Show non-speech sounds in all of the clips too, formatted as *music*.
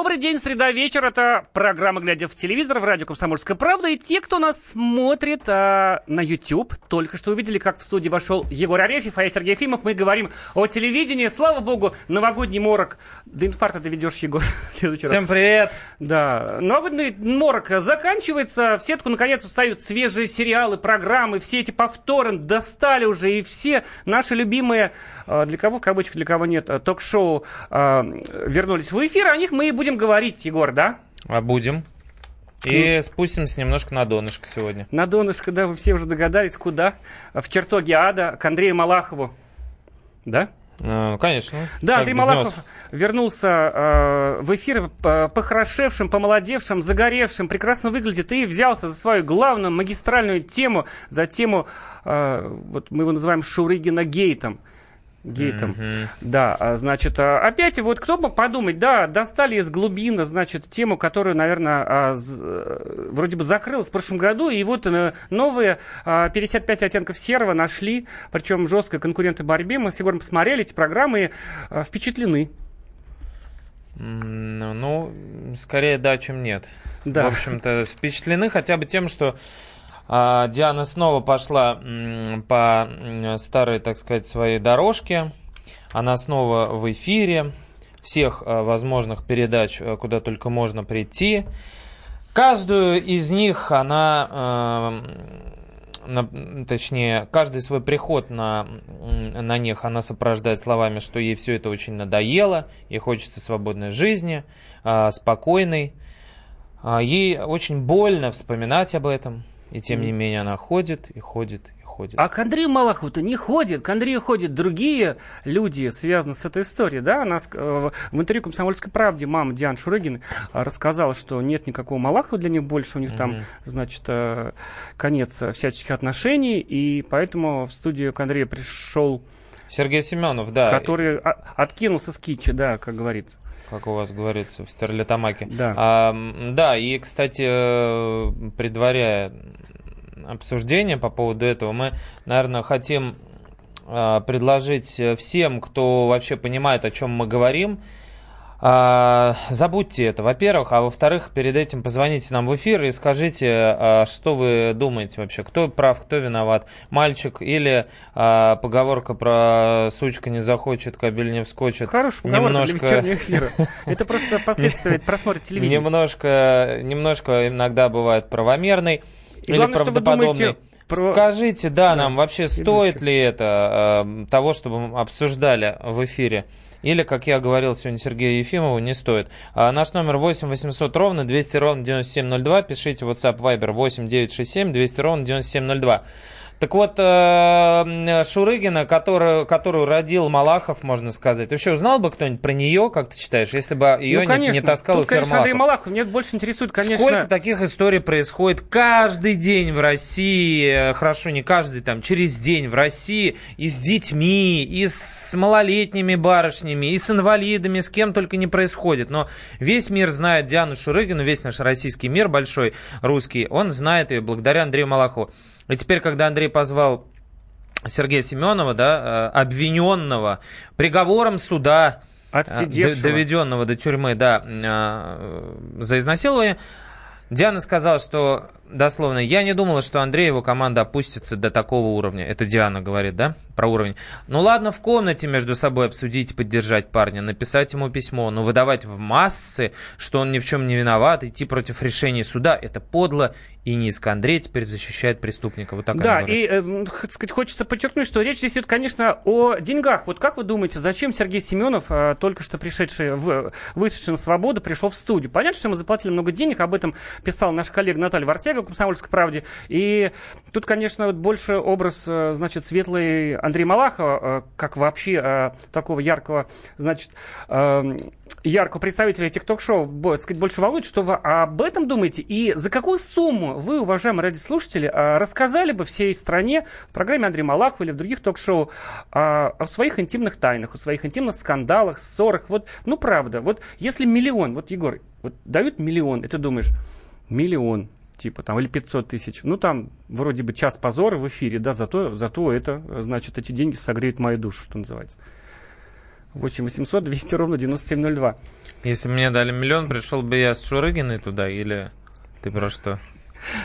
Добрый день, среда вечер. Это программа «Глядя в телевизор» в радио «Комсомольская правда». И те, кто нас смотрит а, на YouTube, только что увидели, как в студии вошел Егор Арефьев, а я Сергей Ефимов. Мы говорим о телевидении. Слава богу, новогодний морок. До инфаркта доведешь, Егор. *laughs* Всем привет. Да, новогодний морок заканчивается. В сетку, наконец, встают свежие сериалы, программы. Все эти повторы достали уже. И все наши любимые, а, для кого в кавычках, для кого нет, а, ток-шоу а, вернулись в эфир. О них мы и будем говорить, Егор, да? А будем. И ну, спустимся немножко на донышко сегодня. На донышко, да, вы все уже догадались, куда? В чертоге ада, к Андрею Малахову. Да? Ну, конечно. Да, Андрей Малахов вернулся э, в эфир похорошевшим, помолодевшим, загоревшим, прекрасно выглядит и взялся за свою главную магистральную тему, за тему, э, вот мы его называем Шурыгина Гейтом гейтом. Mm-hmm. Да, а, значит, а, опять вот кто бы подумать, да, достали из глубины, значит, тему, которую, наверное, а, э, вроде бы закрылась в прошлом году, и вот э, новые 55 оттенков серого нашли, причем жесткой конкуренты борьбе. Мы с Егором посмотрели эти программы и впечатлены. Ну, скорее да, чем нет. Да. В общем-то, впечатлены хотя бы тем, что Диана снова пошла по старой, так сказать, своей дорожке. Она снова в эфире всех а, возможных передач, а, куда только можно прийти. Каждую из них она, на, точнее, каждый свой приход на, на них она сопровождает словами, что ей все это очень надоело, ей хочется свободной жизни, спокойной. Ей очень больно вспоминать об этом. И тем не менее она ходит и ходит и ходит. А к Андрею Малахову-то не ходит. К Андрею ходят другие люди, связанные с этой историей. Да? Она э, в интервью «Комсомольской правде» мама Диана Шурыгина э, рассказала, что нет никакого Малахова для них больше. У них mm-hmm. там, значит, э, конец всяческих отношений. И поэтому в студию к Андрею пришел... Сергей Семенов, да. Который откинулся с китча, да, как говорится как у вас говорится, в Стерлитамаке. Да. А, да, и, кстати, предваряя обсуждение по поводу этого, мы, наверное, хотим а, предложить всем, кто вообще понимает, о чем мы говорим, а, забудьте это, во-первых, а во-вторых, перед этим позвоните нам в эфир и скажите, а, что вы думаете вообще, кто прав, кто виноват, мальчик или а, поговорка про сучка не захочет, кабель не вскочит. Хорошая поговорка немножко... для эфира. Это просто последствия *laughs* просмотра телевидения. Немножко, немножко иногда бывает правомерный или правдоподобный. Про... Скажите, да, нам вообще стоит ли это э, того, чтобы мы обсуждали в эфире? Или, как я говорил сегодня Сергею Ефимову, не стоит. А наш номер 8 800 ровно 200 ровно 9702. Пишите WhatsApp Viber 8 967 200 ровно 9702. Так вот, э, Шурыгина, которую, которую родил Малахов, можно сказать. Вообще узнал бы кто-нибудь про нее, как ты считаешь, если бы ее ну, не, не таскал Тут, конечно, Андрей Малахов. Мне больше интересует, конечно... Сколько таких историй происходит каждый день в России, хорошо, не каждый, там, через день в России, и с детьми, и с малолетними барышнями, и с инвалидами, с кем только не происходит. Но весь мир знает Диану Шурыгину, весь наш российский мир большой, русский, он знает ее благодаря Андрею Малахову. И теперь, когда Андрей позвал Сергея Семенова, да, э, обвиненного приговором суда, э, доведенного до тюрьмы, да, э, за изнасилование, Диана сказала, что, дословно, я не думала, что Андрей и его команда опустится до такого уровня. Это Диана говорит, да, про уровень. Ну ладно, в комнате между собой обсудить, поддержать парня, написать ему письмо, но выдавать в массы, что он ни в чем не виноват, идти против решения суда, это подло и низко. Андрей теперь защищает преступника. Вот так Да, и, э, сказать, хочется подчеркнуть, что речь здесь идет, конечно, о деньгах. Вот как вы думаете, зачем Сергей Семенов, э, только что пришедший, в, вышедший на свободу, пришел в студию? Понятно, что ему заплатили много денег, об этом писал наш коллега Наталья Варсега в «Комсомольской правде». И тут, конечно, вот больше образ, э, значит, светлый Андрея Малахова, э, как вообще э, такого яркого, значит, яркого представителя тикток-шоу, сказать, больше волнует, что вы об этом думаете и за какую сумму вы, уважаемые радиослушатели, рассказали бы всей стране в программе Андрея Малахова или в других ток-шоу о своих интимных тайнах, о своих интимных скандалах, ссорах. Вот, ну, правда, вот если миллион, вот, Егор, вот дают миллион, и ты думаешь, миллион, типа там, или 500 тысяч. Ну, там вроде бы час позора в эфире, да, зато, зато это, значит, эти деньги согреют мою душу, что называется. 8 800 200 ровно 9702. Если бы мне дали миллион, пришел бы я с Шурыгиной туда или ты про что?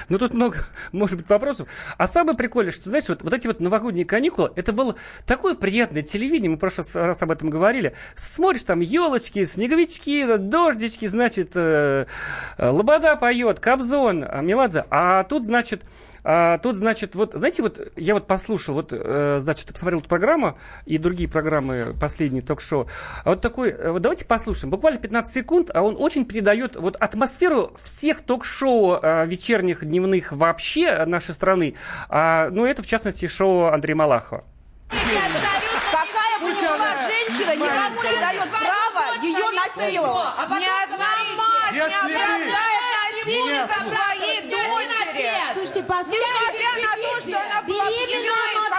Ну, тут много, *laughs* может быть, вопросов. А самое прикольное, что, знаешь, вот, вот эти вот новогодние каникулы, это было такое приятное телевидение, мы в прошлый раз об этом говорили. Смотришь, там елочки, снеговички, дождички, значит, э, э Лобода поет, Кобзон, э, Меладзе. А тут, значит, а, тут, значит, вот, знаете, вот я вот послушал, вот, э, значит, посмотрел эту программу и другие программы, последние ток-шоу. А вот такой, э, вот давайте послушаем. Буквально 15 секунд, а он очень передает вот атмосферу всех ток-шоу э, вечерних, дневных вообще нашей страны. А, ну, это, в частности, шоу Андрея Малахова. Какая женщина никому не дает права ее насиловать. Ни одна мать не оправдает насилие своей дочери. Слушайте, Несмотря на то, что она была беременна,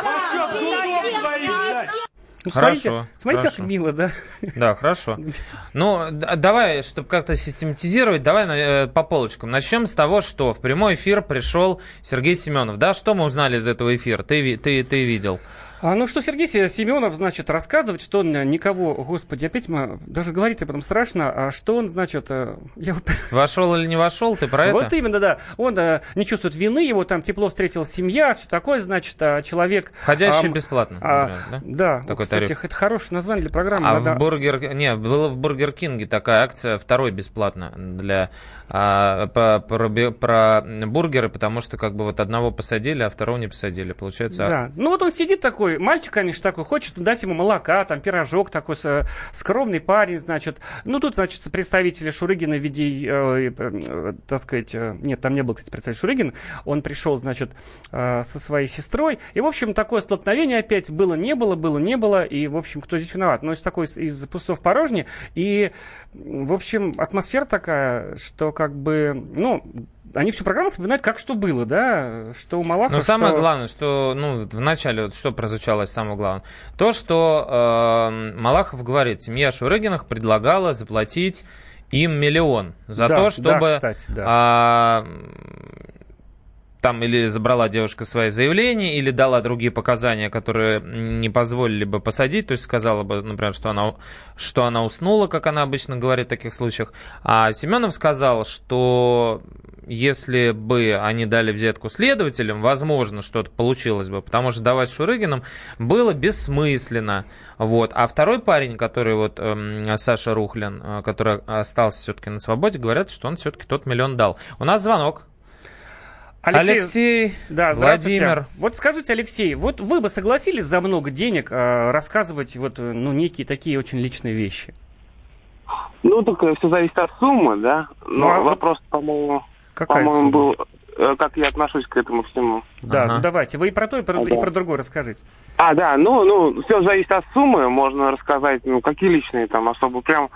ну, хорошо. Смотрите, смотрите хорошо. как мило, да? Да, хорошо. *laughs* Ну, давай, чтобы как-то систематизировать, давай э, по полочкам. Начнем с того, что в прямой эфир пришел Сергей Семенов. Да, что мы узнали из этого эфира? Ты, ты, ты видел? А, ну что, Сергей Семенов, значит, рассказывать, что он никого, господи, опять мы, даже говорить об этом страшно, а что он, значит... Э, я... *laughs* Вошел или не вошел, ты про это? Вот именно, да. Он а, не чувствует вины, его там тепло встретила семья, все такое, значит, а, человек... Ходящий а, бесплатно, например, а, да? Да. Такой кстати, тариф. это хорошее название для программы. А надо... в Бургер... Не, было в Бургер Кинге такая акция, второй бесплатно для... А, по, про, про бургеры, потому что как бы вот одного посадили, а второго не посадили, получается. Да. Ну вот он сидит такой, мальчик, конечно, такой, хочет дать ему молока, там пирожок такой, скромный парень, значит. Ну, тут, значит, представители Шурыгина в виде, э, э, так сказать, э, нет, там не был, кстати, представитель Шурыгин, он пришел, значит, э, со своей сестрой, и, в общем, такое столкновение опять было, не было, было, не было, и, в общем, кто здесь виноват? Ну, из такой, из пустого в порожни, и, в общем, атмосфера такая, что, как бы, ну, они всю программу вспоминают, как что было, да, что у Малахова. Но самое что... главное, что, ну, в начале, вот что прозвучало самое главное, то, что э, Малахов говорит, семья Шурыгиных предлагала заплатить им миллион за да, то, чтобы да, кстати, да. а, там или забрала девушка свои заявления, или дала другие показания, которые не позволили бы посадить, то есть сказала бы, например, что она, что она уснула, как она обычно говорит в таких случаях. А Семенов сказал, что если бы они дали взятку следователям, возможно, что-то получилось бы, потому что давать Шурыгинам было бессмысленно. Вот. А второй парень, который вот э, Саша Рухлин, э, который остался все-таки на свободе, говорят, что он все-таки тот миллион дал. У нас звонок. Алексей, Алексей да, Владимир. Вот скажите, Алексей, вот вы бы согласились за много денег э, рассказывать вот, ну, некие такие очень личные вещи? Ну, только все зависит от суммы, да. Но ну, а вопрос, вот... по-моему, Какая по-моему, был, э, как я отношусь к этому всему. Да, ага. ну давайте. Вы и про то, и про, ага. и про другое расскажите. А, да, ну, ну, все зависит от суммы. Можно рассказать, ну, какие личные там особо прям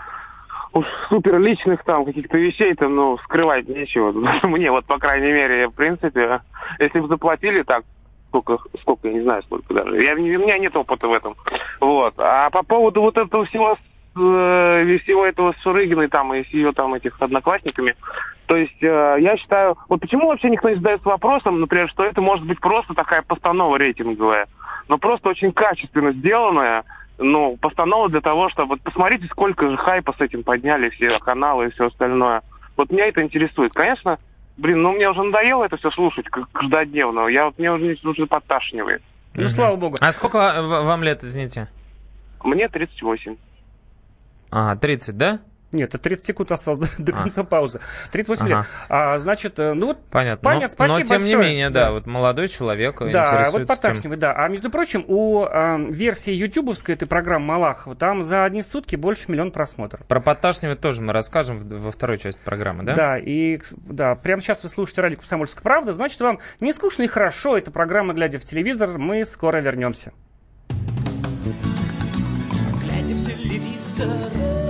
уж супер личных там каких-то вещей там, ну, скрывать нечего. *laughs* Мне вот, по крайней мере, в принципе, если бы заплатили так, сколько, сколько, я не знаю, сколько даже. Я, у меня нет опыта в этом. Вот. А по поводу вот этого всего э, всего этого с Шурыгиной там и с ее там этих одноклассниками. То есть э, я считаю, вот почему вообще никто не задается вопросом, например, что это может быть просто такая постанова рейтинговая, но просто очень качественно сделанная, ну, постанова для того, чтобы... Вот посмотрите, сколько же хайпа с этим подняли все каналы и все остальное. Вот меня это интересует. Конечно, блин, ну мне уже надоело это все слушать каждодневно. Я вот мне уже, уже подташнивает. Ну, слава богу. А сколько вам лет, извините? Мне 38. Ага, 30, да? Нет, это 30 секунд осталось до, а. конца паузы. 38 ага. лет. А, значит, э, ну вот, понятно. понятно, но, спасибо Но, тем большое. не менее, да, да, вот молодой человек Да, вот поташнивый, да. А между прочим, у э, версии ютубовской этой программы Малахова, там за одни сутки больше миллион просмотров. Про подташнивый тоже мы расскажем во второй части программы, да? Да, и да, прямо сейчас вы слушаете радио «Комсомольская правда», значит, вам не скучно и хорошо. Это программа «Глядя в телевизор». Мы скоро вернемся. Глядя в телевизор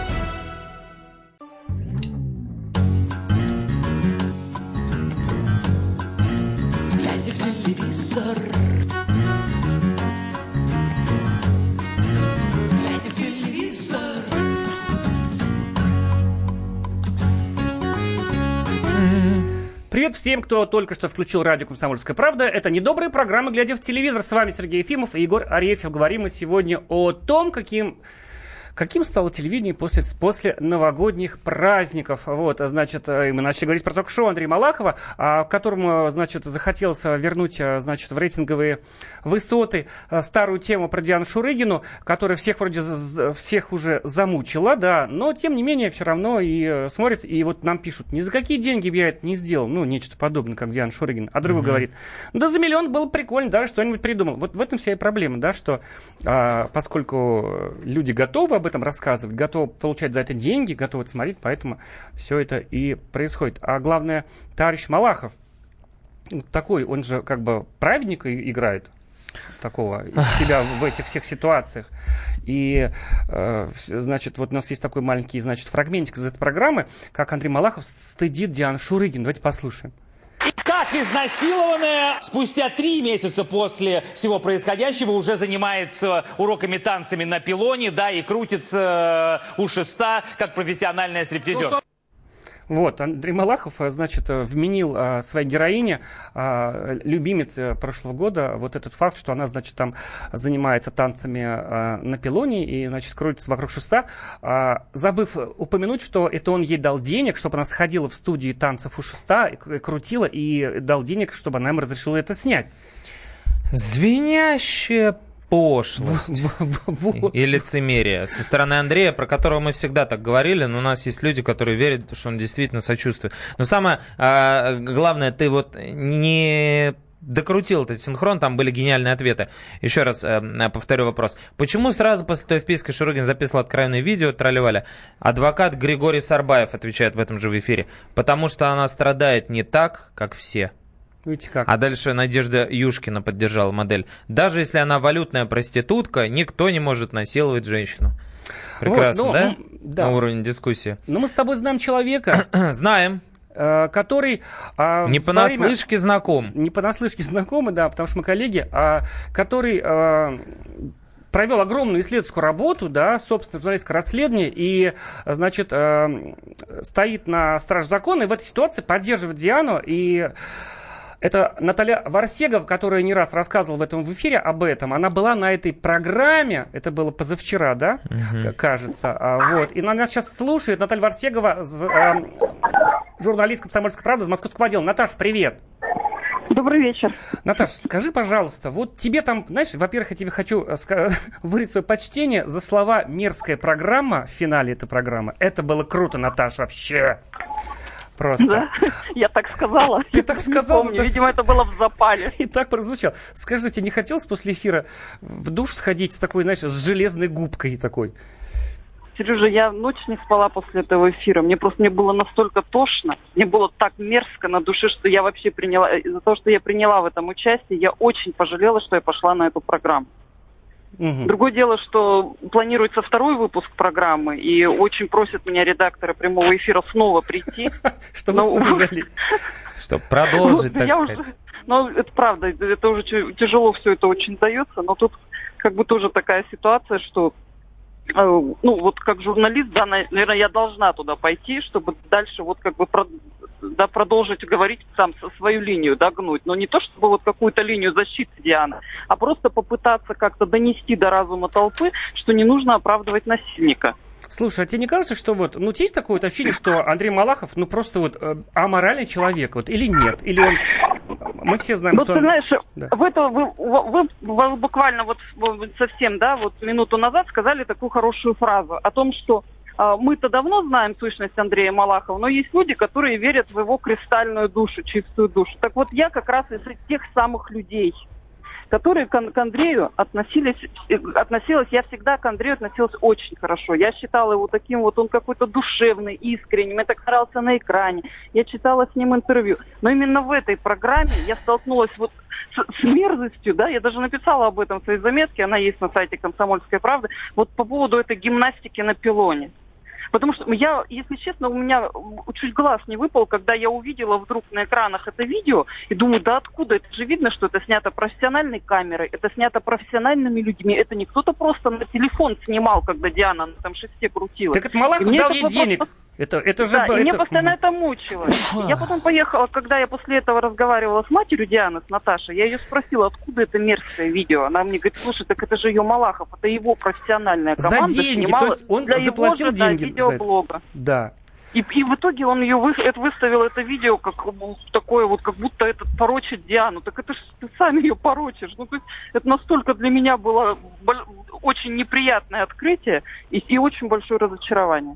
Всем, кто только что включил радио «Комсомольская правда». Это недобрая программа «Глядя в телевизор». С вами Сергей Ефимов и Егор Арефьев. Говорим мы сегодня о том, каким Каким стало телевидение после, после новогодних праздников? Вот, значит, э, мы начали говорить про ток-шоу Андрея Малахова, а, которому, значит, захотелось вернуть, э, значит, в рейтинговые высоты э, старую тему про Диану Шурыгину, которая всех вроде всех уже замучила, да, но, тем не менее, все равно и смотрит, и вот нам пишут, ни за какие деньги я это не сделал, ну, нечто подобное, как Диана Шурыгин, а другой mm-hmm. говорит, да за миллион было прикольно, да, что-нибудь придумал. Вот в этом вся и проблема, да, что а, поскольку люди готовы об этом рассказывать, готовы получать за это деньги, готовы смотреть, поэтому все это и происходит. А главное, товарищ Малахов, такой, он же как бы праведника играет, такого себя в этих всех ситуациях. И, э, значит, вот у нас есть такой маленький, значит, фрагментик из этой программы, как Андрей Малахов стыдит Диану Шурыгин. Давайте послушаем. Как изнасилованная спустя три месяца после всего происходящего уже занимается уроками танцами на пилоне, да, и крутится у шеста, как профессиональная стриптизер. Вот, Андрей Малахов, э, значит, э, вменил а, своей героине, а, любимице прошлого года, вот этот факт, что она, значит, там занимается танцами на пилоне и, значит, крутится вокруг шеста, забыв упомянуть, что это он ей дал денег, чтобы она сходила в студии танцев у шеста, и крутила, и дал денег, чтобы она им разрешила это снять. Звенящая пошлость *laughs* и лицемерие со стороны Андрея, про которого мы всегда так говорили, но у нас есть люди, которые верят, что он действительно сочувствует. Но самое а, главное, ты вот не докрутил этот синхрон, там были гениальные ответы. Еще раз э, повторю вопрос. Почему сразу после той вписки Шурыгин записывал откровенное видео, тролливали? Адвокат Григорий Сарбаев отвечает в этом же в эфире. Потому что она страдает не так, как все. Видите как. А дальше Надежда Юшкина поддержала модель. Даже если она валютная проститутка, никто не может насиловать женщину. Прекрасно, вот, ну, да? да? На уровне дискуссии. Ну, мы с тобой знаем человека. *clears throat* Знаем э, который... А, не понаслышке время, знаком. Не понаслышке знакомы, да, потому что мы коллеги, а, который а, провел огромную исследовательскую работу, да, собственно, журналистское расследование, и, значит, э, стоит на страже закона, и в этой ситуации поддерживает Диану, и это Наталья Варсегов, которая не раз рассказывала в этом в эфире об этом. Она была на этой программе, это было позавчера, да, угу. кажется. А, вот. И она нас сейчас слушает. Наталья Варсегова, э, журналист «Комсомольской правды» из московского отдела. Наташа, привет. Добрый вечер. Наташа, скажи, пожалуйста, вот тебе там, знаешь, во-первых, я тебе хочу э, *laughs* выразить свое почтение за слова «мерзкая программа» в финале этой программы. Это было круто, Наташа, вообще. Просто. Да, я так сказала. Ты так сказала? Помню. Видимо, это было в запале. *laughs* И так прозвучало. Скажите, не хотелось после эфира в душ сходить с такой, знаешь, с железной губкой такой? Сережа, я ночь не спала после этого эфира. Мне просто мне было настолько тошно, мне было так мерзко на душе, что я вообще приняла, из-за того, что я приняла в этом участие, я очень пожалела, что я пошла на эту программу. Угу. Другое дело, что планируется второй выпуск программы, и очень просят меня редакторы прямого эфира снова прийти. *laughs* Чтобы снова Чтобы продолжить, так сказать. Ну, это правда, это уже тяжело все это очень дается, но тут как бы тоже такая ситуация, что ну, вот как журналист, да, наверное, я должна туда пойти, чтобы дальше вот как бы да, продолжить говорить сам свою линию, догнуть. Но не то, чтобы вот какую-то линию защиты Дианы, а просто попытаться как-то донести до разума толпы, что не нужно оправдывать насильника. Слушай, а тебе не кажется, что вот, ну, есть такое вот ощущение, что Андрей Малахов, ну, просто вот э, аморальный человек, вот, или нет? Или он... Мы все знаем, ну, что... ты знаешь, да. в это вы, вы, вы буквально вот совсем, да, вот минуту назад сказали такую хорошую фразу о том, что а, мы-то давно знаем сущность Андрея Малахова, но есть люди, которые верят в его кристальную душу, чистую душу. Так вот, я как раз из тех самых людей, которые к, к Андрею относились, э, относилась, я всегда к Андрею относилась очень хорошо. Я считала его таким вот, он какой-то душевный, искренним, так старался на экране, я читала с ним интервью. Но именно в этой программе я столкнулась вот с, с мерзостью, да, я даже написала об этом в своей заметке, она есть на сайте «Комсомольской правды», вот по поводу этой гимнастики на пилоне. Потому что я, если честно, у меня чуть глаз не выпал, когда я увидела вдруг на экранах это видео, и думаю, да откуда? Это же видно, что это снято профессиональной камерой, это снято профессиональными людьми. Это не кто-то просто на телефон снимал, когда Диана на там шесте крутила. Так это Малахов дал ей денег. Просто... Это, это же... Да, это... и меня постоянно это мучило. Я потом поехала, когда я после этого разговаривала с матерью Дианы, с Наташей, я ее спросила, откуда это мерзкое видео. Она мне говорит, слушай, так это же ее Малахов, это его профессиональная команда За деньги, снимала то есть он для заплатил его же, да, деньги за это. видеоблога. Да. И, и в итоге он ее вы, это, выставил, это видео, как такое вот, как будто этот порочит Диану. Так это же ты сам ее порочишь. Ну, то есть это настолько для меня было очень неприятное открытие и, и очень большое разочарование.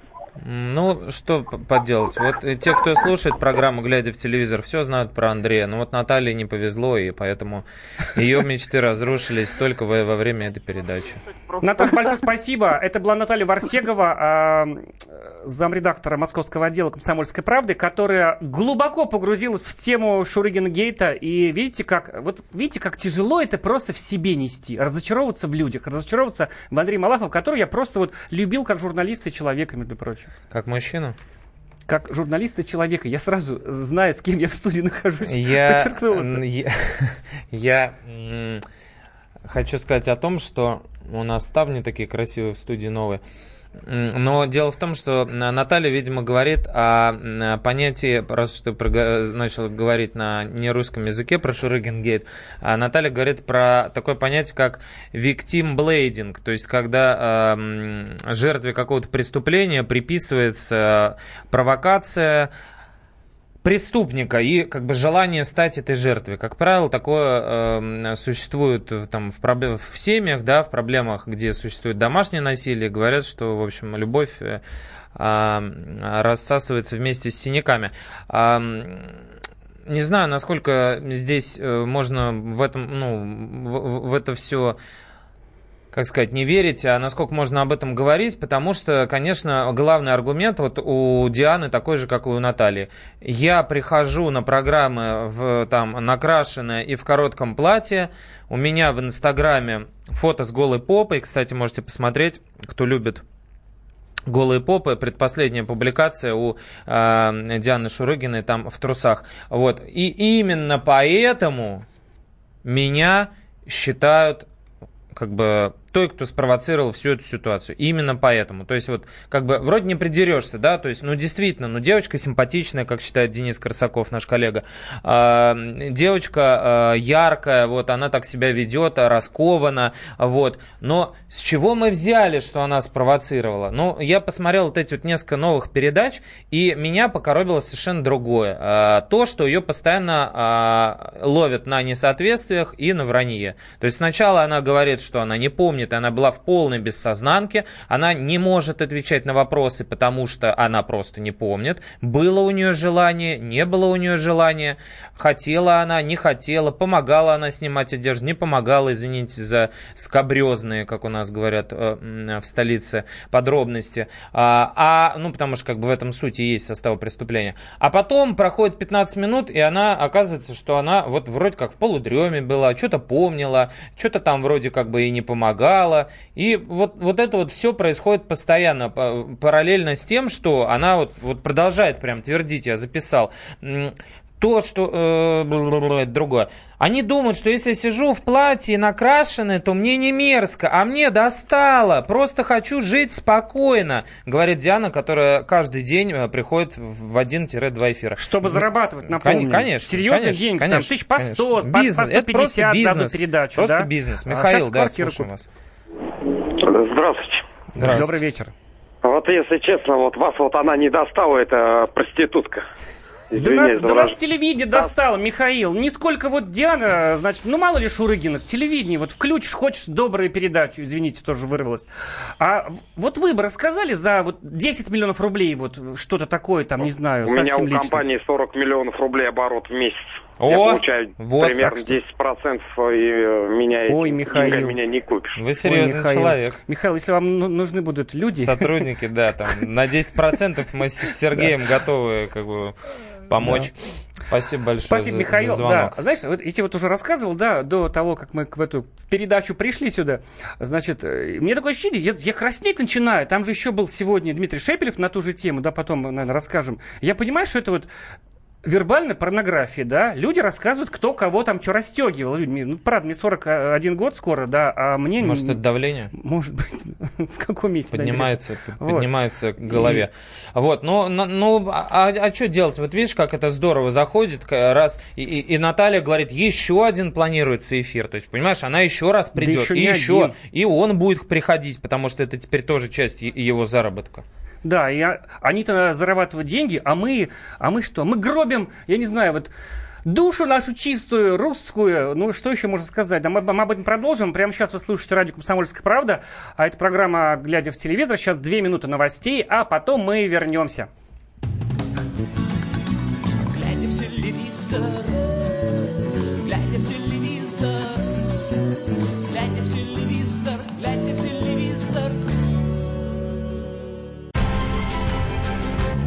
Ну, что поделать? Вот э, те, кто слушает программу, глядя в телевизор, все знают про Андрея. Но вот Наталье не повезло, и поэтому ее *laughs* мечты разрушились только во, во время этой передачи. Наташа, большое спасибо. Это была Наталья Варсегова, а, э, замредактора московского отдела «Комсомольской правды», которая глубоко погрузилась в тему Шурыгина Гейта. И видите, как, вот видите, как тяжело это просто в себе нести. Разочаровываться в людях, разочаровываться в Андрее Малахове, которого я просто вот любил как журналиста и человека, между прочим. Как мужчину? Как журналиста человека. Я сразу знаю, с кем я в студии нахожусь. Я, *laughs* Подчеркнул это. я, *laughs* я, м, хочу сказать о том, что у нас ставни такие красивые в студии новые. Но дело в том, что Наталья, видимо, говорит о понятии, раз что прога- начал говорить на нерусском языке про Шурыгенгейт, а Наталья говорит про такое понятие, как victim blading, то есть когда м, жертве какого-то преступления приписывается провокация, преступника и как бы желание стать этой жертвой. Как правило, такое э, существует там, в, проблем- в семьях, да, в проблемах, где существует домашнее насилие. Говорят, что, в общем, любовь э, а, рассасывается вместе с синяками. М, не знаю, насколько здесь э, можно в этом, ну, в, в это все как сказать, не верить, а насколько можно об этом говорить, потому что, конечно, главный аргумент вот у Дианы такой же, как и у Натальи. Я прихожу на программы в, там, накрашенная и в коротком платье, у меня в Инстаграме фото с голой попой, кстати, можете посмотреть, кто любит Голые попы, предпоследняя публикация у э, Дианы Шурыгиной там в трусах. Вот. И именно поэтому меня считают как бы той, кто спровоцировал всю эту ситуацию. Именно поэтому. То есть вот как бы вроде не придерешься, да, то есть ну действительно, ну девочка симпатичная, как считает Денис Корсаков, наш коллега. А, девочка а, яркая, вот она так себя ведет, а, раскована, вот. Но с чего мы взяли, что она спровоцировала? Ну, я посмотрел вот эти вот несколько новых передач, и меня покоробило совершенно другое. А, то, что ее постоянно а, ловят на несоответствиях и на вранье. То есть сначала она говорит, что она не помнит, она была в полной бессознанке, она не может отвечать на вопросы, потому что она просто не помнит. Было у нее желание, не было у нее желания, хотела она, не хотела, помогала она снимать одежду, не помогала, извините за скобрезные, как у нас говорят э, в столице, подробности. А, а, ну, потому что как бы в этом сути есть состава преступления. А потом проходит 15 минут, и она оказывается, что она вот вроде как в полудреме была, что-то помнила, что-то там вроде как бы и не помогала. И вот, вот это вот все происходит постоянно, па- параллельно с тем, что она вот, вот продолжает прям твердить, я записал, то, что... э, это другое. Они думают, что если я сижу в платье накрашенное, то мне не мерзко, а мне достало. Просто хочу жить спокойно, говорит Диана, которая каждый день э, приходит в 1-2 эфира. Чтобы зарабатывать, Кон- напомню. Конечно. Серьезные конечно, деньги, там, конечно, тысяч по 100, по- конечно. по Бизнес. Это 150 просто за одну бизнес. передачу, Просто да? бизнес. А Михаил, сейчас да, слушаем вас. Здравствуйте. Здравствуйте. Добрый вечер. Вот если честно, вот вас вот она не достала, это проститутка. Да нас, да нас телевидение достало, Михаил. Нисколько вот Диана, значит, ну мало ли Шурыгина, телевидение, вот включишь, хочешь добрую передачу, извините, тоже вырвалось. А вот вы бы рассказали за вот 10 миллионов рублей, вот что-то такое, там, не знаю, У меня у лично. компании 40 миллионов рублей оборот в месяц. О, Я получаю вот примерно так что. 10% и э, меня Ой, Михаил. меня не купишь. Вы серьезный Ой, Михаил. человек. Михаил, если вам ну- нужны будут люди... Сотрудники, да, там на 10% мы с Сергеем готовы как бы помочь. Спасибо большое Спасибо, за, Михаил. за звонок. Да, знаешь, вот я тебе вот уже рассказывал, да, до того, как мы в эту передачу пришли сюда. Значит, э, мне такое ощущение, я, я краснеть начинаю. Там же еще был сегодня Дмитрий Шепелев на ту же тему, да, потом, наверное, расскажем. Я понимаю, что это вот вербальной порнографии, да, люди рассказывают, кто кого там что расстегивал. Ну, правда, мне 41 год скоро, да, а мне... Может, это давление? Может быть. *laughs* в каком месте? Поднимается, да, поднимается вот. к голове. И... Вот, ну, ну а, а, а что делать? Вот видишь, как это здорово заходит, раз, и, и, и Наталья говорит, еще один планируется эфир. То есть, понимаешь, она еще раз придет, да еще и еще, один. и он будет приходить, потому что это теперь тоже часть его заработка. Да, и они-то зарабатывают деньги, а мы, а мы что? Мы гробим, я не знаю, вот душу нашу чистую, русскую. Ну, что еще можно сказать? Да, мы, мы об этом продолжим. Прямо сейчас вы слушаете радио «Комсомольская правда», а это программа «Глядя в телевизор». Сейчас две минуты новостей, а потом мы вернемся. Глядя в телевизор,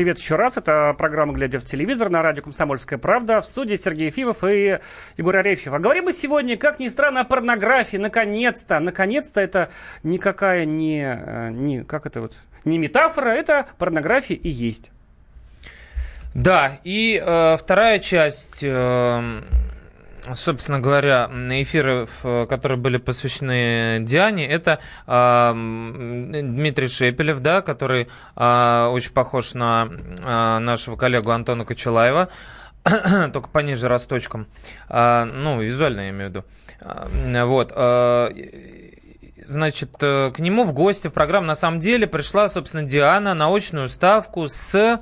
Привет еще раз. Это программа «Глядя в телевизор» на радио «Комсомольская правда». В студии Сергей Ефимов и Егор Арефьев. А говорим мы сегодня, как ни странно, о порнографии. Наконец-то. Наконец-то это никакая не, э, не... Как это вот? Не метафора, это порнография и есть. Да, и э, вторая часть... Э собственно говоря, эфиры, которые были посвящены Диане, это э, Дмитрий Шепелев, да, который э, очень похож на э, нашего коллегу Антона Кочелаева, *coughs* только пониже росточком, э, ну, визуально я имею в виду. Э, вот. Э, значит, к нему в гости в программу на самом деле пришла, собственно, Диана на очную ставку с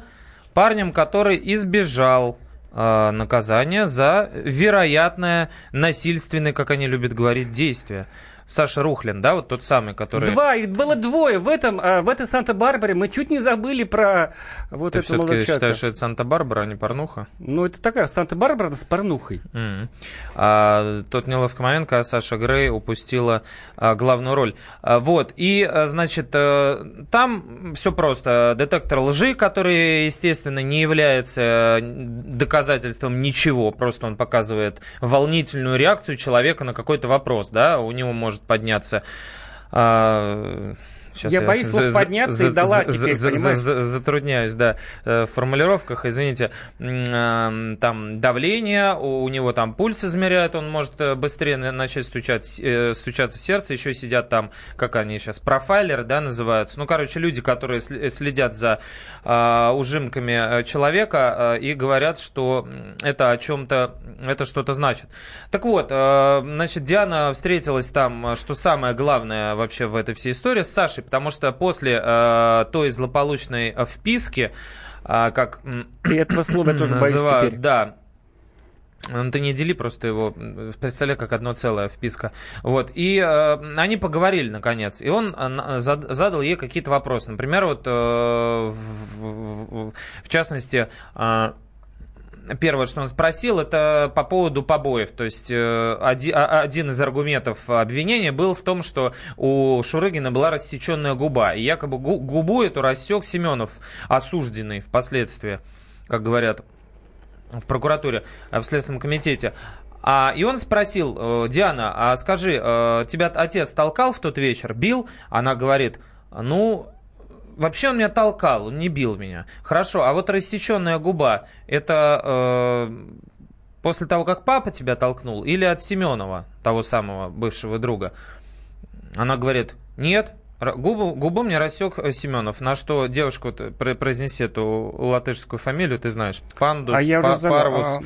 парнем, который избежал наказание за вероятное насильственное, как они любят говорить, действие. Саша Рухлин, да, вот тот самый, который... Два, их было двое. В, этом, а, в этой Санта-Барбаре мы чуть не забыли про вот Ты эту все-таки считаешь, что это Санта-Барбара, а не порнуха? Ну, это такая Санта-Барбара с порнухой. Mm-hmm. А, тот неловкий момент, когда Саша Грей упустила а, главную роль. А, вот, и, а, значит, а, там все просто. Детектор лжи, который, естественно, не является доказательством ничего, просто он показывает волнительную реакцию человека на какой-то вопрос, да, у него может может подняться. А, Сейчас я, я боюсь слов подняться за, и дала теперь, за, за, Затрудняюсь, да, э, в формулировках, извините. Там давление, у него там пульс измеряют, он может э, быстрее начать стучать, э, стучаться сердце, еще сидят там, как они сейчас, профайлеры, да, называются. Ну, короче, люди, которые следят за ужимками человека и говорят, что это о чем-то, это что-то значит. Так вот, значит, Диана встретилась там, что самое главное вообще в этой всей истории, с Сашей потому что после э, той злополучной вписки, э, как... И этого слова я тоже называют. Да, ну, ты не дели просто его, представляй, как одно целое вписка. Вот. И э, они поговорили, наконец. И он э, задал ей какие-то вопросы. Например, вот, э, в, в, в частности, э, первое, что он спросил, это по поводу побоев. То есть э, а, один из аргументов обвинения был в том, что у Шурыгина была рассеченная губа. И якобы губу эту рассек Семенов, осужденный впоследствии, как говорят в прокуратуре, в Следственном комитете. А, и он спросил, э, Диана, а скажи, э, тебя отец толкал в тот вечер, бил? Она говорит, ну, вообще он меня толкал, он не бил меня. Хорошо, а вот рассеченная губа, это э, после того, как папа тебя толкнул, или от Семенова, того самого бывшего друга? Она говорит, нет, Губу, губу мне рассек э, Семенов, на что девушка, вот, про- произнеси эту латышскую фамилию, ты знаешь, Пандус, А я Па-. Парвус. А,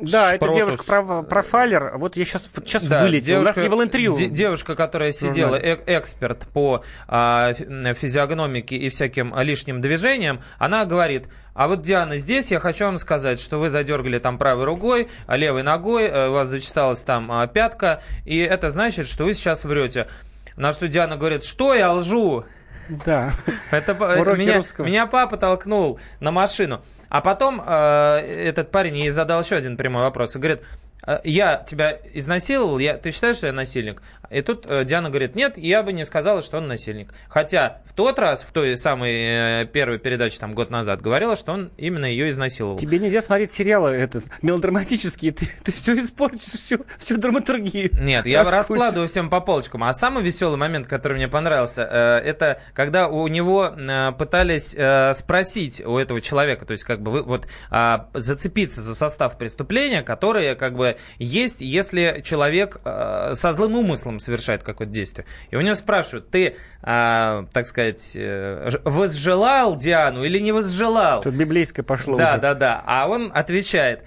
Да, это Шпротус. девушка про- профайлер. Вот я сейчас, вот сейчас Да, вылетел. У нас не было интервью. де- девушка, которая сидела, э- эксперт по а, фи- физиогномике и всяким лишним движениям, она говорит, а вот Диана здесь, я хочу вам сказать, что вы задергали там правой рукой, левой ногой, э, у вас зачесалась там а, пятка, и это значит, что вы сейчас врете. На что Диана говорит, что я лжу? Да. Это Уроки меня, русского. меня папа толкнул на машину. А потом э, этот парень ей задал еще один прямой вопрос. И говорит, «Э, я тебя изнасиловал, я, ты считаешь, что я насильник? И тут э, Диана говорит, нет, я бы не сказала, что он насильник. Хотя в тот раз, в той самой э, первой передаче, там, год назад, говорила, что он именно ее изнасиловал. Тебе нельзя смотреть сериалы этот, мелодраматические, ты, ты все испортишь, всю, всю драматургию. Нет, я Раскусишь. раскладываю всем по полочкам. А самый веселый момент, который мне понравился, э, это когда у него э, пытались э, спросить у этого человека, то есть как бы вот а, зацепиться за состав преступления, которое как бы есть, если человек э, со злым умыслом совершает какое-то действие. И у него спрашивают, ты, а, так сказать, э, возжелал Диану или не возжелал? Тут библейское пошло Да, уже. да, да. А он отвечает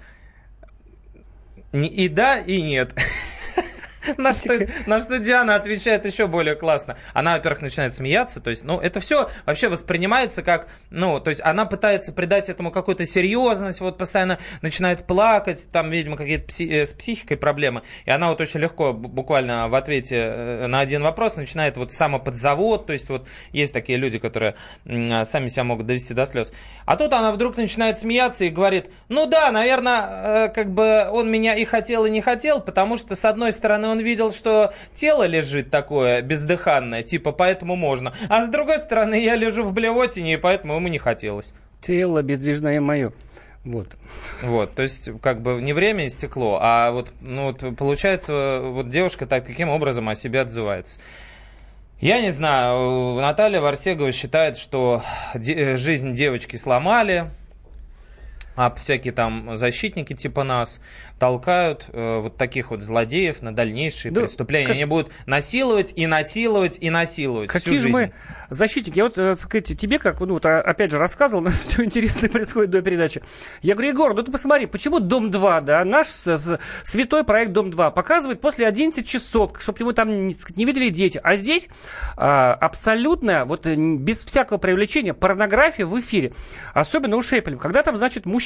«Не- и да, и нет. *laughs* *laughs* На что, на что Диана отвечает еще более классно. Она, во-первых, начинает смеяться, то есть, ну, это все вообще воспринимается как, ну, то есть она пытается придать этому какую-то серьезность, вот постоянно начинает плакать, там, видимо, какие-то пси- э, с психикой проблемы, и она вот очень легко, бу- буквально в ответе э, на один вопрос начинает вот самоподзавод, то есть вот есть такие люди, которые м, сами себя могут довести до слез. А тут она вдруг начинает смеяться и говорит, ну да, наверное, как бы он меня и хотел, и не хотел, потому что, с одной стороны, он видел, что тело лежит такое бездыханное, типа, поэтому можно. А с другой стороны, я лежу в блевотине, и поэтому ему не хотелось. Тело бездвижное мое. Вот. Вот, то есть, как бы не время и стекло, а вот, ну, вот получается, вот девушка так, таким образом о себе отзывается. Я не знаю, Наталья Варсегова считает, что де- жизнь девочки сломали, а всякие там защитники типа нас толкают э, вот таких вот злодеев на дальнейшие Да, преступления. как- Они будут насиловать и насиловать и насиловать Какие же жизнь. мы защитники? Я вот, э, так сказать, тебе, как, ну, вот, а, опять же, рассказывал, *laughs* у нас все интересное происходит до передачи. Я говорю, Егор, ну ты посмотри, почему Дом-2, да, наш с- с- святой проект Дом-2 показывает после 11 часов, чтобы его там не, сказать, не видели дети. А здесь а, абсолютно, вот э, без всякого привлечения, порнография в эфире. Особенно у Шепелева. Когда там, значит, мужчина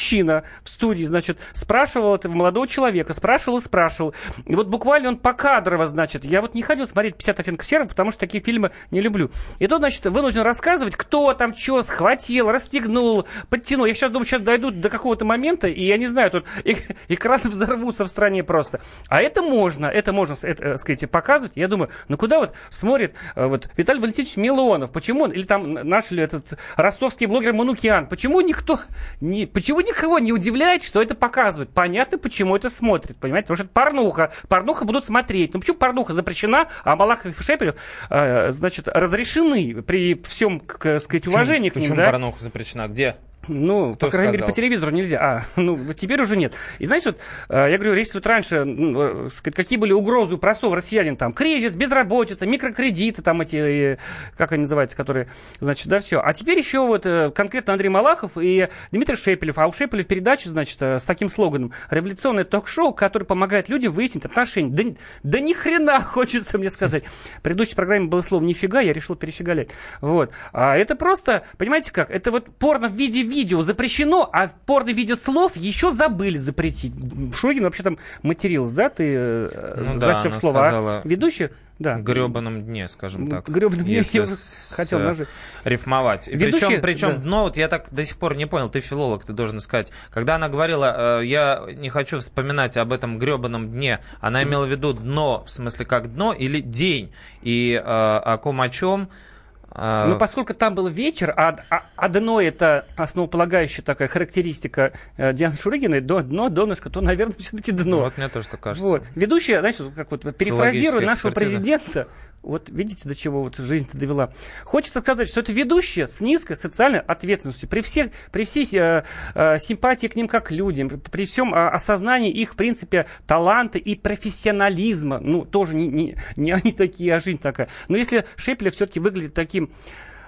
в студии, значит, спрашивал этого молодого человека, спрашивал и спрашивал. И вот буквально он покадрово, значит, я вот не ходил смотреть 50 оттенков серого, потому что такие фильмы не люблю. И тут, значит, вынужден рассказывать, кто там что схватил, расстегнул, подтянул. Я сейчас думаю, сейчас дойдут до какого-то момента, и я не знаю, тут *laughs* экраны взорвутся в стране просто. А это можно, это можно, это, э, сказать, показывать. Я думаю, ну куда вот смотрит э, вот Виталий Валентинович Милонов, почему он, или там наш ли этот ростовский блогер Манукиан, почему никто, *laughs* не, почему никого не удивляет, что это показывают? Понятно, почему это смотрит, понимаете? Потому что это порнуха. Порнуха будут смотреть. Ну почему порнуха запрещена, а Малахов и Шепелев, э, значит, разрешены при всем, к, сказать, уважении к ним, Почему да? порнуху запрещена? Где? Ну, Кто по крайней мере, сказал? по телевизору нельзя. А, ну, теперь уже нет. И знаешь, вот, э, я говорю, если вот раньше, ну, какие были угрозы у простого россиянина, там, кризис, безработица, микрокредиты, там эти, э, как они называются, которые, значит, да, все. А теперь еще вот конкретно Андрей Малахов и Дмитрий Шепелев. А у Шепелев передача, значит, с таким слоганом «Революционное ток-шоу, которое помогает людям выяснить отношения». Да, да ни хрена, *laughs* хочется мне сказать. В предыдущей программе было слово «нифига», я решил перещеголять. Вот. А это просто, понимаете как, это вот порно в виде видео запрещено, а в порно в виде слов еще забыли запретить. Шуригин вообще там матерился, да, ты э, Ну за да, сказала- А ведущий? Да. Гребаном дне, скажем так. Гребаном дне я с- хотел нажить. рифмовать. И Ведущий- причем, причем да. дно, вот я так до сих пор не понял, ты филолог, ты должен сказать. Когда она говорила, э, я не хочу вспоминать об этом гребаном дне, она имела в виду дно, в смысле как дно, или день. И э, о ком о чем... э, Ну, поскольку там был вечер, а, а, а дно это основополагающая такая характеристика э, Дианы Шурыгиной, до, дно, донышко, то, наверное, все-таки дно. Вот мне тоже так кажется. Вот. Ведущая, знаешь, как вот перефразируя Логическая нашего президента, Вот видите, до чего вот жизнь довела. Хочется сказать, что это ведущие с низкой социальной ответственностью. При, всех, при всей э, э, симпатии к ним как людям, при всем э, осознании их, в принципе, таланта и профессионализма. Ну, тоже не, не, не *laughs* они такие, а жизнь такая. Но если Шепелев все-таки выглядит таким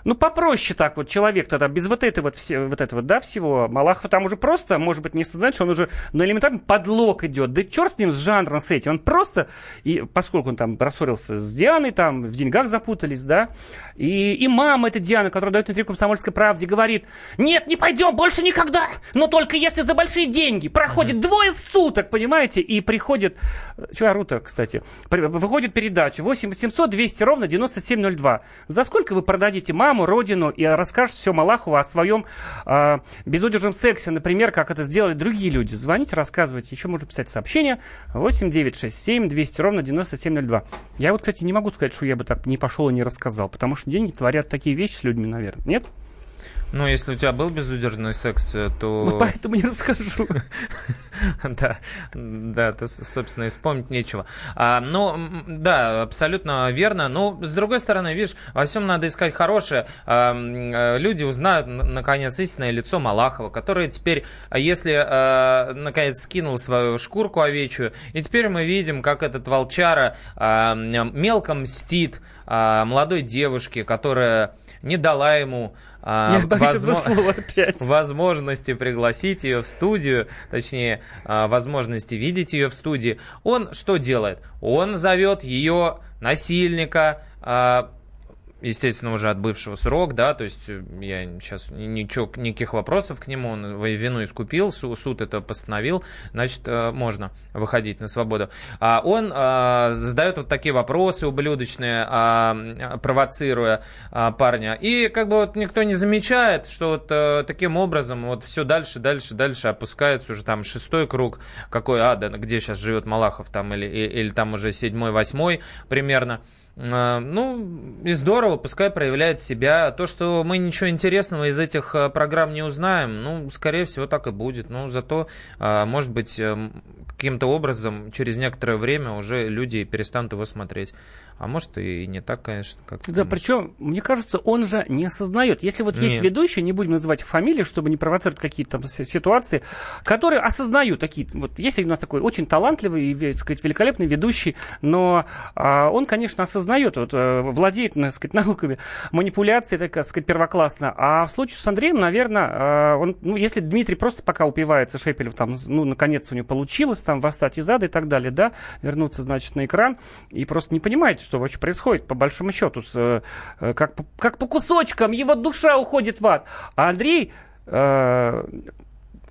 ну, попроще так вот человек тогда, без вот этой вот, все, вот этого, да, всего. Малахов там уже просто, может быть, не сознает, что он уже, ну, элементарно подлог идет. Да черт с ним, с жанром, с этим. Он просто, и поскольку он там рассорился с Дианой, там, в деньгах запутались, да, и, и мама эта Диана, которая дает интервью «Комсомольской правде», говорит, нет, не пойдем больше никогда, но только если за большие деньги. Проходит двое суток, понимаете, и приходит, что ору-то, кстати, выходит передача 8 800 200 ровно 9702. За сколько вы продадите маму маму, родину и расскажет все Малахову о своем э, безудержном сексе, например, как это сделали другие люди. Звоните, рассказывайте. Еще можно писать сообщение 8967 200 ровно 9702. Я вот, кстати, не могу сказать, что я бы так не пошел и не рассказал, потому что деньги творят такие вещи с людьми, наверное. Нет? Ну, если у тебя был безудержный секс, э, то... Вот *laughs* поэтому не расскажу. *laughs* Да, да, то, собственно, и вспомнить нечего. А, ну, да, абсолютно верно. Но, с другой стороны, видишь, во всем надо искать хорошее. А, э, люди узнают, наконец, истинное лицо Малахова, который теперь, если, а, наконец, скинул свою шкурку овечью, и теперь мы видим, как этот волчара а, мелко мстит молодой девушке, которая не дала ему а, *laughs* возможно, возможности пригласить ее в студию, точнее, а, возможности видеть ее в студии, он что делает? Он зовет ее насильника, а, естественно, уже отбывшего срок, да, то есть э, я сейчас ничего, никаких вопросов к нему, он вину искупил, суд это постановил, значит, э, можно выходить на свободу. А он а, задает вот такие вопросы ублюдочные, а, провоцируя а, парня, и как бы вот никто не замечает, что вот а, таким образом вот все дальше, дальше, дальше опускается уже там шестой круг, какой ада, где сейчас живет Малахов там, или, или там уже седьмой, восьмой примерно, ну, и здорово, пускай проявляет себя. То, что мы ничего интересного из этих а, программ не узнаем, ну, скорее всего, так и будет. Но зато, а, может быть, эм, каким-то образом через некоторое время уже люди перестанут его смотреть. А может и не так, конечно. Как да, причем, мне кажется, он же не осознает. Если вот Нет. есть ведущие, не будем называть фамилии, чтобы не провоцировать какие-то там ситуации, которые осознают такие. Вот есть у нас такой очень талантливый и, так сказать, великолепный ведущий, но а, он, конечно, осознает, вот, а, владеет, так сказать, *laughs* науками манипуляции, так сказать, первоклассно. А в случае с Андреем, наверное, а, он, ну, если Дмитрий просто пока упивается Шепелев, там, ну, наконец у него получилось, там, восстать из ада и так далее, да, вернуться, значит, на экран и просто не понимает, что вообще происходит, по большому счету, с, э, как, как по кусочкам, его душа уходит в ад. А Андрей э,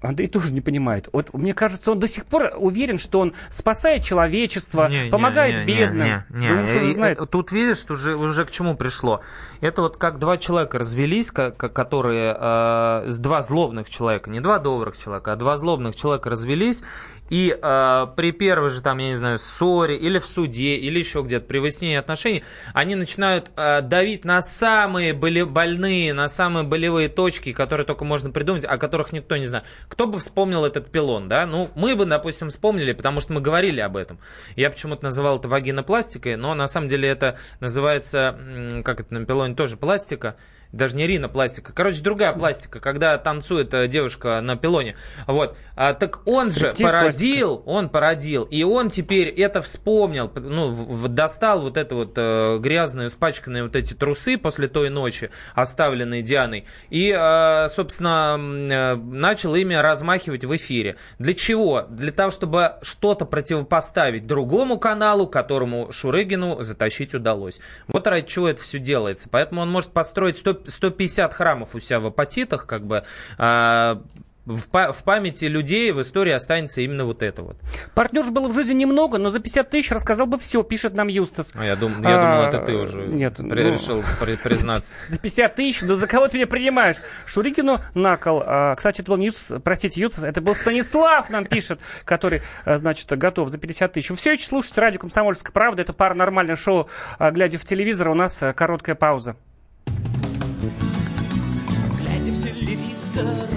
Андрей тоже не понимает. Вот мне кажется, он до сих пор уверен, что он спасает человечество, не, помогает не, не, бедным. Не, не, не. уже знает. Тут видишь, уже, уже к чему пришло. Это вот как два человека развелись, которые э, два злобных человека, не два добрых человека, а два злобных человека развелись, и э, при первой же, там, я не знаю, ссоре или в суде, или еще где-то при выяснении отношений, они начинают э, давить на самые боли, больные, на самые болевые точки, которые только можно придумать, о которых никто не знает. Кто бы вспомнил этот пилон, да? Ну, мы бы, допустим, вспомнили, потому что мы говорили об этом. Я почему-то называл это вагинопластикой, но на самом деле это называется, как это на пилоне тоже пластика, даже не ринопластика, короче, другая пластика, когда танцует э, девушка на пилоне. Вот. А, так он же породил, он породил, и он теперь это вспомнил, ну, достал вот это вот э, грязные, испачканные вот эти трусы после той ночи, оставленные Дианой, и, э, собственно, э, начал ими размахивать в эфире. Для чего? Для того, чтобы что-то противопоставить другому каналу, которому Шурыгину затащить удалось. Вот ради чего это все делается. Поэтому он может построить 100 150 храмов у себя в апатитах, как бы, а, в, в памяти людей в истории останется именно вот это вот. Партнерш было в жизни немного, но за 50 тысяч рассказал бы все, пишет нам Юстас. А я, дум, я а, думал, это ты уже нет, при, ну, решил при, *laughs* признаться. За 50 тысяч, но за кого ты меня принимаешь? Шурикину накол. А, кстати, это был не Юстас, простите, Юстас, это был Станислав нам пишет, который, а, значит, готов за 50 тысяч. Вы все еще слушаете радио «Комсомольская правда». Это паранормальное шоу а, «Глядя в телевизор». У нас короткая пауза. Глядя в телевизор,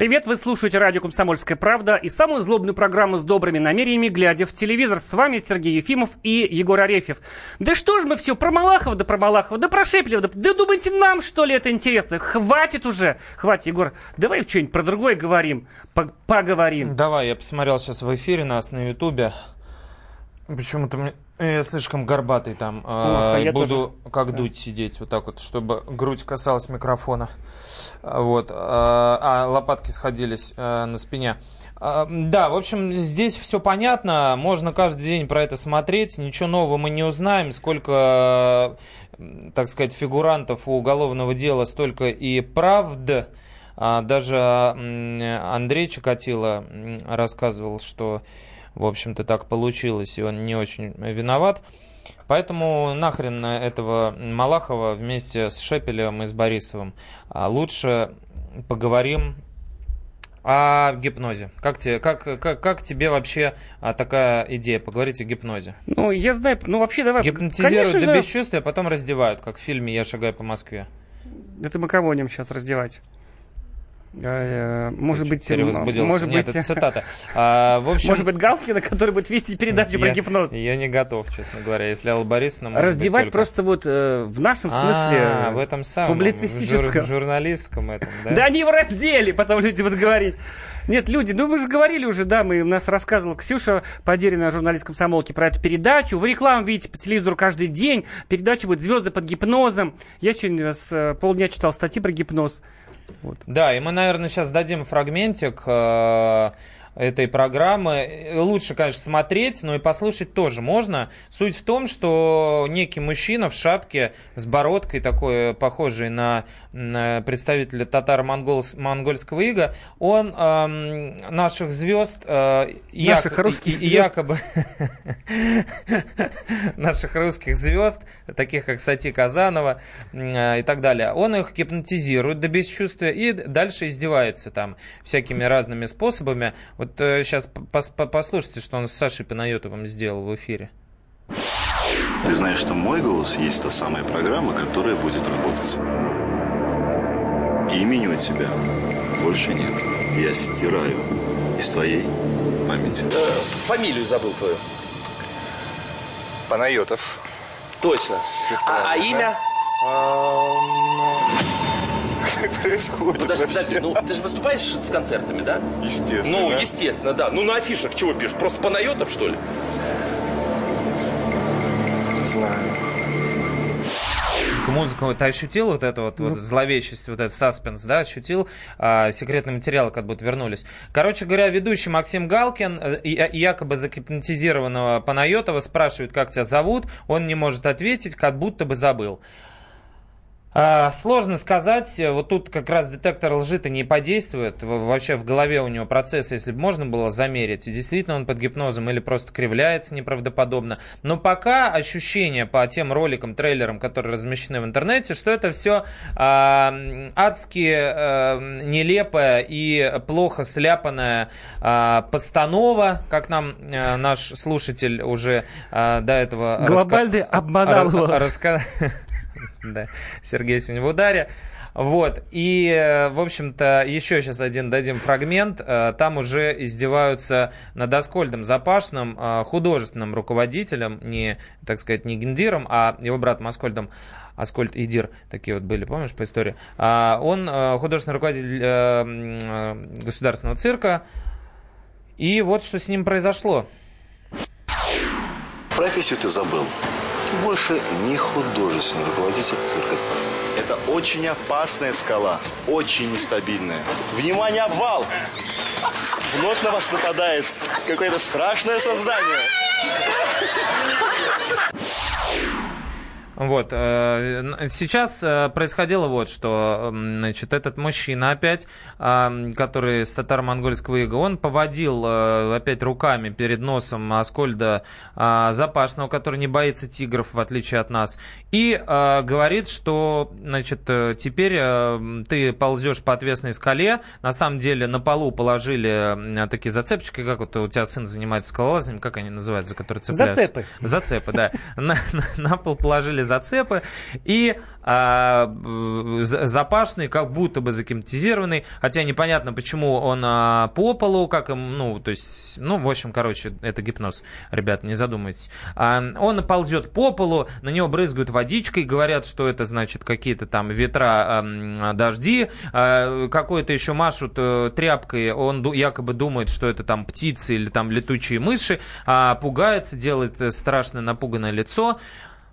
Привет, вы слушаете радио «Комсомольская правда» и самую злобную программу с добрыми намерениями, глядя в телевизор. С вами Сергей Ефимов и Егор Арефьев. Да что ж мы все про Малахова, да про Малахова, да про Шепелева, да, да думаете, нам что ли это интересно? Хватит уже, хватит, Егор, давай что-нибудь про другое говорим, по- поговорим. Давай, я посмотрел сейчас в эфире нас на Ютубе. Почему-то мне... Я слишком горбатый там. а, а я буду как дуть сидеть вот так вот, чтобы грудь касалась микрофона. А, Вот. А, а, лопатки сходились а, на спине. А, Да, в общем, здесь все понятно. Можно каждый день про это смотреть. Ничего нового мы не узнаем. Сколько, так сказать, фигурантов у уголовного дела, столько и правд. А, Даже Андрей Чикатило рассказывал, что, в общем-то, так получилось, и он не очень виноват. Поэтому нахрен этого Малахова вместе с Шепелевым и с Борисовым. А лучше поговорим о гипнозе. Как тебе, как, как, как тебе вообще а, такая идея поговорить о гипнозе? Ну, я знаю, ну вообще давай. Гипнотизируют Конечно до же, бесчувствия, а потом раздевают, как в фильме «Я шагаю по Москве». Это мы кого будем сейчас раздевать? Э, э, Может быть, Перевозбудился. может Нет, быть, это *laughs* цитата. А, в общем, может быть, Галкина, который будет вести передачу про я- гипноз. Я не готов, честно говоря. Если Алла Борисовна... Раздевать только- просто вот э, в нашем смысле А, в этом самом, публицистическом. в жур- журналистском этом, да? Да они его раздели, потом люди будут говорить. Нет, люди, ну вы же говорили уже, да, мы, у нас рассказывала Ксюша Подерина, журналист комсомолки, про эту передачу. Вы рекламу видите по телевизору каждый день. Передача будет «Звезды под гипнозом». Я сегодня с полдня читал статьи про гипноз. Да, и мы, наверное, сейчас дадим фрагментик э, этой программы. Лучше, конечно, смотреть, но и послушать тоже можно. Суть в том, что некий мужчина в шапке с бородкой, такой похожий на, на представителя татаро-монгольского ига, он эм, наших звезд э, Наших русских звезд. якобы *laughs* наших русских звезд, таких как Сати Казанова м, и так далее, он их гипнотизирует до бесчувствия и дальше издевается там всякими разными способами. Вот сейчас послушайте, что он с Сашей Панайотовым сделал в эфире. Ты знаешь, что мой голос есть та самая программа, которая будет работать. Имени у тебя больше нет. Я стираю из твоей памяти. Фамилию забыл твою. Панайотов. Точно. А, а имя? Что *laughs* происходит Подожди, вообще? подожди, ну ты же выступаешь с концертами, да? Естественно. Ну, естественно, да. Ну, на афишах чего пишешь? Просто Панайотов, что ли? Не знаю. Музыку ты ощутил вот эту вот, вот зловещесть, вот этот саспенс, да, ощутил? А, секретные материалы как будто вернулись. Короче говоря, ведущий Максим Галкин, э, и- и якобы загипнотизированного Панайотова спрашивает, как тебя зовут, он не может ответить, как будто бы забыл. А, сложно сказать, вот тут как раз детектор лжи-то не подействует, вообще в голове у него процесс, если бы можно было замерить, действительно он под гипнозом или просто кривляется неправдоподобно. Но пока ощущение по тем роликам, трейлерам, которые размещены в интернете, что это все адски а, нелепая и плохо сляпанная а, постанова, как нам а, наш слушатель уже а, до этого раска- Глобальный обманал ра- его. раска- *laughs* Да, Сергей сегодня в ударе. Вот, и, э, в общем-то, еще сейчас один дадим фрагмент. Э, Там уже издеваются над Аскольдом Запашным, э, художественным руководителем, не, так сказать, не Гендиром, а его братом Аскольдом. Аскольд и Дир такие вот были, помнишь, по истории? А, Он художественный руководитель государственного цирка. И вот что с ним произошло. профессию ты забыл. Больше не художественный руководитель цирка. Это очень опасная скала, очень нестабильная. Внимание, обвал! Вновь на вас нападает какое-то страшное создание. Вот. э, Сейчас э, происходило вот что. Значит, этот мужчина опять, который с татаро-монгольского ига, он поводил э, опять руками перед носом Аскольда а, Запашного, который не боится тигров, в отличие от нас, и говорит, что, значит, теперь ты ползешь по отвесной скале, на самом деле на полу положили такие зацепчики, как вот у тебя сын занимается скалолазанием, как они называются, которые цепляются? Зацепы. Зацепы, да. *laughs* На, на- на пол положили зацепы, и а, запашный, как будто бы загипнотизированный, хотя непонятно, почему он а, по полу, как им, ну, то есть, ну, в общем, короче, это гипноз, ребят, не задумайтесь. А, он ползет по полу, на него брызгают водичкой, говорят, что это, значит, какие-то там ветра, ам, дожди, а, какой-то еще машут э, тряпкой, он ду- якобы думает, что это там птицы или там летучие мыши, а пугается, делает э, страшное напуганное лицо.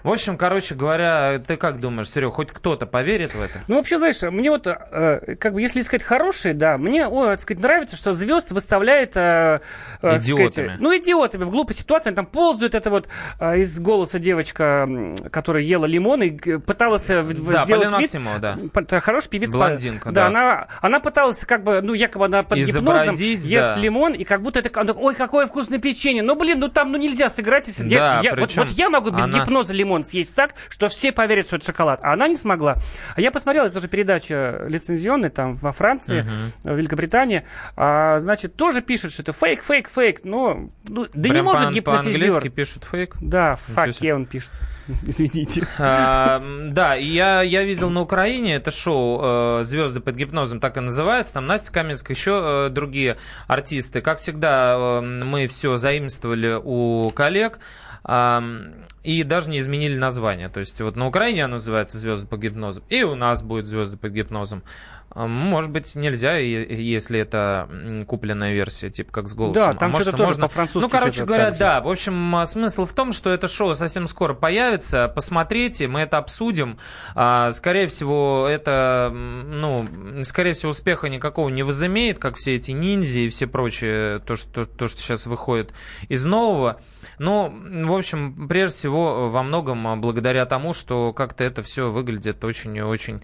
В общем, короче говоря, ты как думаешь, Серега, хоть кто-то поверит в это? Ну, вообще, знаешь, мне вот, э, как бы, если сказать хорошие, да, мне, о, так сказать, нравится, что звезд выставляет... э, э, Идиотами. сказать, ну, идиотами, в глупой ситуации. Они там ползают, это вот э, из голоса девочка, которая ела лимон и пыталась э, Да, сделать Полина вид... Максимова, да. П- это Хорошая певица. Блондинка, да. да. Она, она пыталась как бы, ну, якобы она под Изобразить, гипнозом ест да. лимон, и как будто это... такая, Ой, какое вкусное печенье. Ну, блин, ну там ну нельзя сыграть. Если... Да, я, я- вот, причем вот я могу без она- гипноза лимон съесть так, что все поверят, что это шоколад. А она не смогла. А я посмотрел, это же передача лицензионная там во Франции, в Великобритании. А, значит, тоже пишут, что это фейк, фейк, фейк. Но, ну, да не Прям может по- гипнотизер. По-английски пишут фейк. Да, факе он пишет. *laughs* Извините. А, Да, я, я видел на Украине это шоу «Звезды под гипнозом», так и называется. Там Настя Каменская, еще э, другие артисты. Как всегда, э, мы все заимствовали у коллег. И даже не изменили название. То есть вот на Украине оно называется «Звезды под гипнозом», и у нас будет «Звезды под гипнозом». А, Может быть, нельзя, если это купленная версия, типа как с голосом. Да, А там может, что-то тоже можно... по-французски Ну, короче говоря, да, в общем, а, смысл в том, что это шоу совсем скоро появится. Посмотрите, мы это обсудим. А, Скорее всего, это, ну, скорее всего, успеха никакого не возымеет, как все эти ниндзя и все прочее, то, что, то, что сейчас выходит из нового. Но, в общем, прежде всего, во многом а, благодаря тому, что как-то это все выглядит очень и очень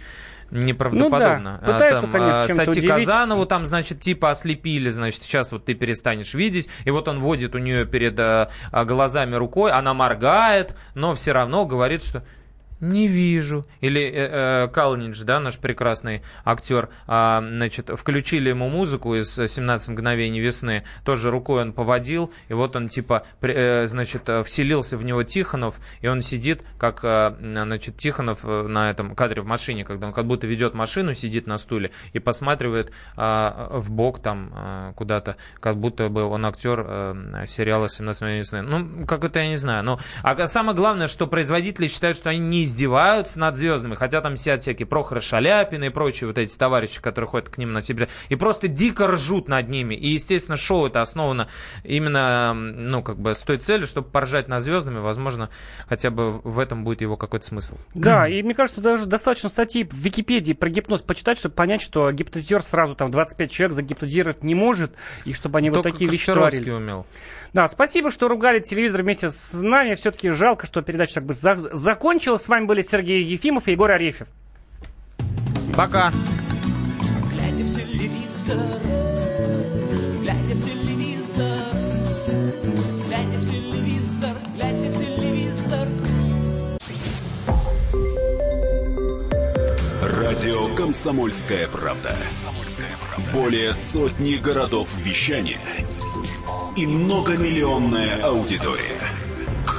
неправдоподобно. Ну да, пытаются, А, там, конечно, а, Сати удивить. Казанову там, значит, типа ослепили, значит, сейчас вот ты перестанешь видеть, и вот он водит у нее перед э, а, глазами рукой, она моргает, но все равно говорит, что не вижу. Или э, э, Калнидж, да, наш прекрасный актер, а, значит, включили ему музыку из «17 мгновений весны», тоже рукой он поводил, и вот он, типа, э, значит, э, вселился в него Тихонов, и он сидит, как, э, значит, Тихонов э, на этом кадре в машине, когда он как будто ведет машину, сидит на стуле и посматривает а, в бок там а, куда-то, как будто бы он актер э, сериала «17 мгновений весны». Ну, как это я не знаю. Но, а самое главное, что производители считают, что они не издеваются над звездами, хотя там сидят всякие Прохоры Шаляпины и прочие вот эти товарищи, которые ходят к ним на себе, и просто дико ржут над ними. И, естественно, шоу это основано именно, ну, как бы с той целью, чтобы поржать над звездами, возможно, хотя бы в этом будет его какой-то смысл. Да, и мне кажется, даже достаточно статьи в Википедии про гипноз почитать, чтобы понять, что гипнотизер сразу там 25 человек загипнотизировать не может, и чтобы они вот Только такие вещи творили. умел. Да, спасибо, что ругали телевизор вместе с нами. Все-таки жалко, что передача как бы за- закончилась. С вами были Сергей Ефимов и Егор Арефьев. Пока. Глядя в телевизор, глядя в телевизор, глядя в телевизор, глядя в телевизор. Радио «Комсомольская правда». Более сотни городов вещания и многомиллионная аудитория.